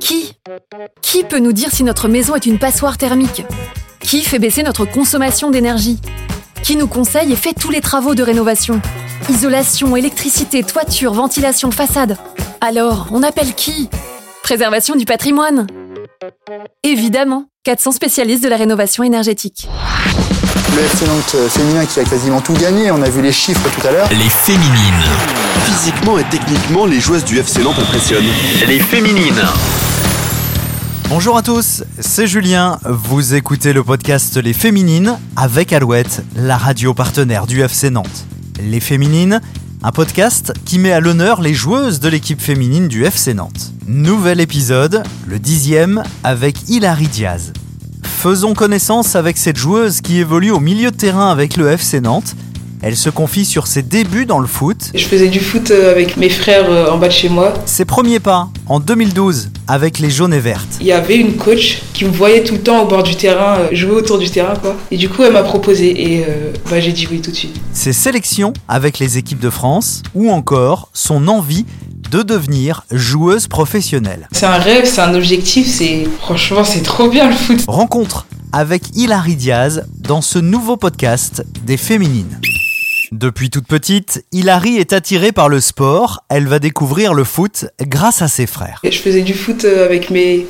Qui? Qui peut nous dire si notre maison est une passoire thermique? Qui fait baisser notre consommation d'énergie? Qui nous conseille et fait tous les travaux de rénovation? Isolation, électricité, toiture, ventilation, façade. Alors, on appelle qui? Préservation du patrimoine Évidemment, 400 spécialistes de la rénovation énergétique. Le FC Nantes euh, féminin qui a quasiment tout gagné, on a vu les chiffres tout à l'heure. Les féminines. Physiquement et techniquement, les joueuses du FC Nantes impressionnent. Les féminines. Bonjour à tous, c'est Julien. Vous écoutez le podcast Les Féminines avec Alouette, la radio partenaire du FC Nantes. Les Féminines, un podcast qui met à l'honneur les joueuses de l'équipe féminine du FC Nantes. Nouvel épisode, le dixième, avec Hilary Diaz. Faisons connaissance avec cette joueuse qui évolue au milieu de terrain avec le FC Nantes. Elle se confie sur ses débuts dans le foot, Je faisais du foot euh, avec mes frères euh, en bas de chez moi. ses premiers pas en 2012 avec les jaunes et vertes. Il y avait une coach qui me voyait tout le temps au bord du terrain, euh, jouer autour du terrain quoi. Et du coup elle m'a proposé et euh, bah, j'ai dit oui tout de suite. ses sélections avec les équipes de France ou encore son envie de devenir joueuse professionnelle. C'est un rêve, c'est un objectif, c'est franchement c'est trop bien le foot. Rencontre avec Hilary Diaz dans ce nouveau podcast des féminines. Depuis toute petite, Hilary est attirée par le sport. Elle va découvrir le foot grâce à ses frères. Je faisais du foot euh, avec mes,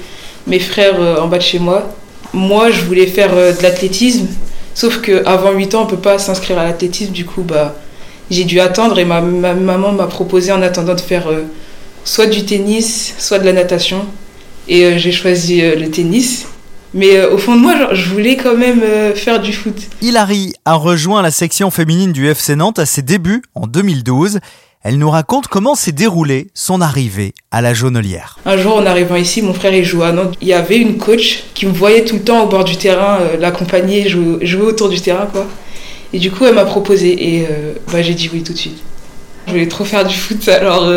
mes frères euh, en bas de chez moi. Moi je voulais faire euh, de l'athlétisme, sauf qu'avant 8 ans on peut pas s'inscrire à l'athlétisme, du coup bah j'ai dû attendre et ma, ma maman m'a proposé en attendant de faire soit du tennis, soit de la natation. Et j'ai choisi le tennis. Mais euh, au fond de moi, genre, je voulais quand même euh, faire du foot. Hilary a rejoint la section féminine du FC Nantes à ses débuts en 2012. Elle nous raconte comment s'est déroulée son arrivée à la Jaunelière. Un jour, en arrivant ici, mon frère il jouait à Nantes. Il y avait une coach qui me voyait tout le temps au bord du terrain, euh, l'accompagner, jouer, jouer autour du terrain, quoi. Et du coup, elle m'a proposé et euh, bah, j'ai dit oui tout de suite. Je voulais trop faire du foot, alors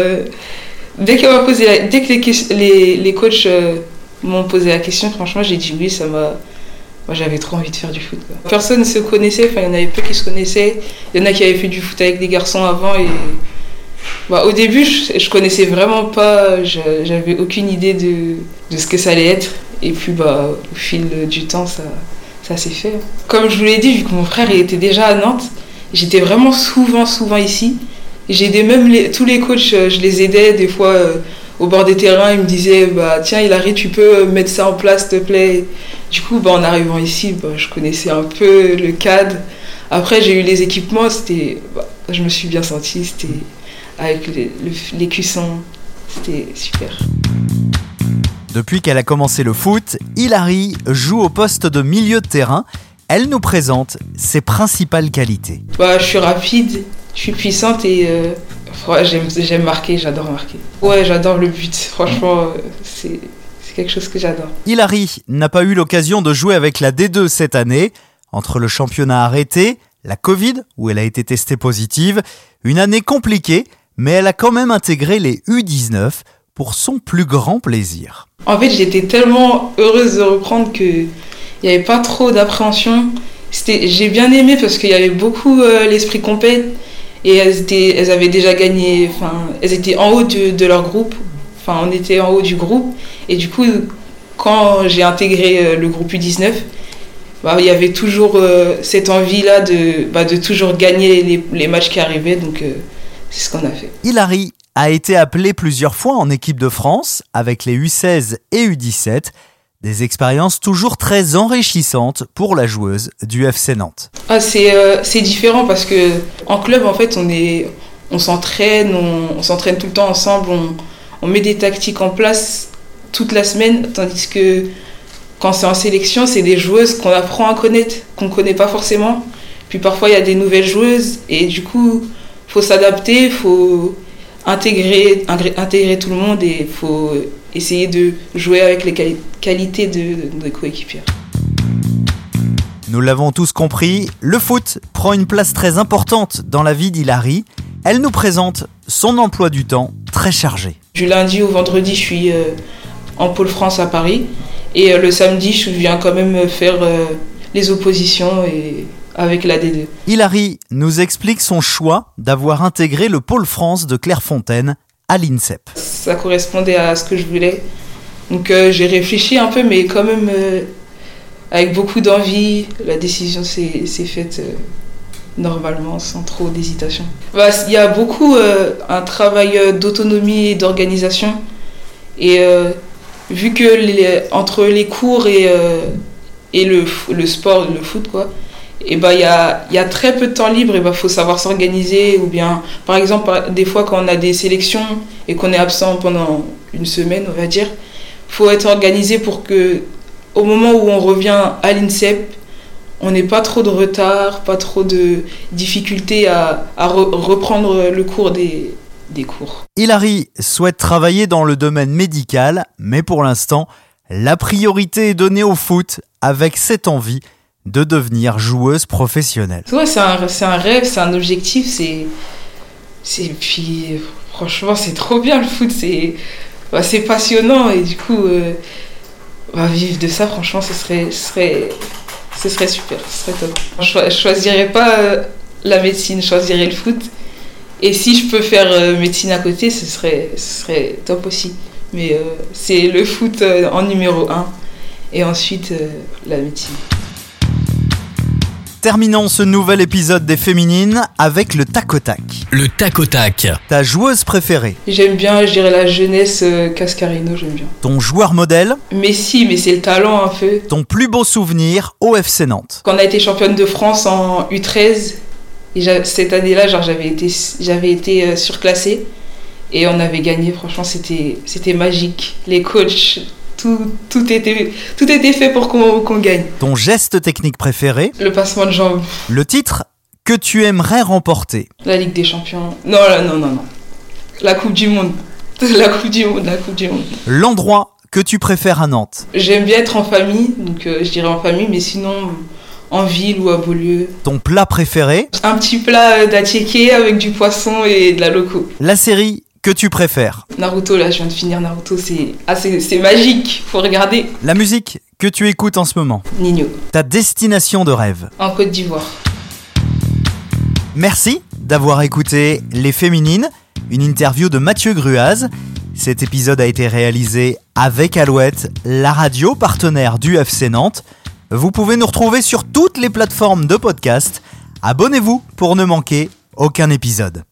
dès qu'elle m'a posé, la- dès que les, ques- les, les coachs m'ont posé la question, franchement, j'ai dit oui, ça m'a. Moi, j'avais trop envie de faire du foot. Personne ne se connaissait, enfin, il y en avait peu qui se connaissaient. Il y en a qui avaient fait du foot avec des garçons avant et bah, au début, je, connaissais vraiment pas, j'avais aucune idée de, de ce que ça allait être. Et puis, bah, au fil du temps, ça, ça s'est fait. Comme je vous l'ai dit, vu que mon frère était déjà à Nantes, j'étais vraiment souvent, souvent ici. J'ai aidé même tous les coachs, euh, je les aidais des fois euh, au bord des terrains. Ils me disaient, bah, tiens, Hilary, tu peux mettre ça en place, s'il te plaît. Du coup, bah, en arrivant ici, bah, je connaissais un peu le cadre. Après, j'ai eu les équipements, c'était, bah, je me suis bien sentie, c'était avec les, le- les cuissons. C'était super. Depuis qu'elle a commencé le foot, Hilary joue au poste de milieu de terrain. Elle nous présente ses principales qualités. Bah, je suis rapide, je suis puissante et euh, ouais, j'aime, marquer, j'adore marquer. Ouais, j'adore le but. Franchement, euh, c'est, quelque chose que j'adore. Hilary n'a pas eu l'occasion de jouer avec la D2 cette année. Entre le championnat arrêté, la Covid, où elle a été testée positive, une année compliquée, mais elle a quand même intégré les U19 pour son plus grand plaisir. En fait, j'étais tellement heureuse de reprendre que il n'y avait pas trop d'appréhension. J'ai bien aimé parce qu'il y avait beaucoup euh, l'esprit compète et elles, étaient, elles avaient déjà gagné, enfin, elles étaient en haut de, leur groupe. Enfin, on était en haut du groupe et du coup, quand j'ai intégré euh, le groupe U19, bah, il y avait toujours euh, cette envie-là de, bah, de toujours gagner les, matchs qui arrivaient, donc euh, c'est ce qu'on a fait. Hilary a été appelée plusieurs fois en équipe de France avec les U16 et U17, des expériences toujours très enrichissantes pour la joueuse du FC Nantes. Ah, c'est euh, c'est différent parce que en club, en fait, on est, on s'entraîne, on, s'entraîne tout le temps ensemble, on, met des tactiques en place toute la semaine, tandis que quand c'est en sélection, c'est des joueuses qu'on apprend à connaître, qu'on connaît pas forcément. Puis parfois, il y a des nouvelles joueuses et du coup, faut s'adapter, faut intégrer, intégrer tout le monde et faut essayer de jouer avec les quali- qualités de, de nos coéquipières. Nous l'avons tous compris, le foot prend une place très importante dans la vie d'Hilary. Elle nous présente son emploi du temps très chargé. Du lundi au vendredi, je suis euh, en pôle France à Paris. Et euh, le samedi, je viens quand même faire euh, les oppositions et avec la D2. Hilary nous explique son choix d'avoir intégré le pôle France de Clairefontaine à l'INSEP. Ça correspondait à ce que je voulais. Donc euh, j'ai réfléchi un peu, mais quand même euh, avec beaucoup d'envie. La décision s'est faite euh, normalement, sans trop d'hésitation. Bah, Il y a beaucoup un travail d'autonomie et d'organisation. Et vu que les- entre les cours et, et le, le sport, le foot, quoi, et il y, a, il y a très peu de temps libre, et bah, faut savoir s'organiser. Ou bien, par exemple, des fois, quand on a des sélections et qu'on est absent pendant une semaine, on va dire, faut être organisé pour que, au moment où on revient à l'INSEP, on n'ait pas trop de retard, pas trop de difficultés à, à re- reprendre le cours des, des cours. Hilary souhaite travailler dans le domaine médical, mais pour l'instant, la priorité est donnée au foot avec cette envie de devenir joueuse professionnelle. Ouais, c'est un, un rêve, c'est un objectif, c'est. puis, franchement, c'est trop bien le foot, c'est passionnant et du coup, euh, vivre de ça, franchement, ce serait, ce serait, ce serait super, ce serait top. Je, je choisirais pas euh, la médecine, je choisirais le foot. Et si je peux faire euh, médecine à côté, ce serait, ce serait top aussi. Mais c'est le foot en numéro un et ensuite la médecine. Terminons ce nouvel épisode des Féminines avec le tac au tac. Le tac au tac. Ta joueuse préférée, J'aime bien, je dirais la jeunesse euh, Cascarino, j'aime bien. ton joueur modèle, Messi, mais c'est le talent un peu. ton plus beau souvenir au FC Nantes. Quand on a été championne de France en U13, et j'a- cette année-là, genre j'avais été, j'avais été euh, surclassée et on avait gagné. Franchement, c'était, c'était magique. Les coachs, tout, tout était, tout était fait pour qu'on, gagne. Ton geste technique préféré, Le passement de jambes, le titre que tu aimerais remporter. la Ligue des Champions. Non, non, non, non. La Coupe du Monde. La Coupe du Monde, la Coupe du Monde. L'endroit que tu préfères à Nantes. J'aime bien être en famille, donc euh, je dirais en famille, mais sinon en ville ou à Beaulieu. Ton plat préféré? Un petit plat d'attiéké avec du poisson et de la loco. La série que tu préfères. Naruto, là, je viens de finir Naruto, c'est ah, c'est magique, faut regarder. La musique que tu écoutes en ce moment. Nino, Ta destination de rêve. en Côte d'Ivoire. Merci d'avoir écouté Les Féminines, une interview de Mathieu Gruaz. Cet épisode a été réalisé avec Alouette, la radio partenaire du FC Nantes. Vous pouvez nous retrouver sur toutes les plateformes de podcast. Abonnez-vous pour ne manquer aucun épisode.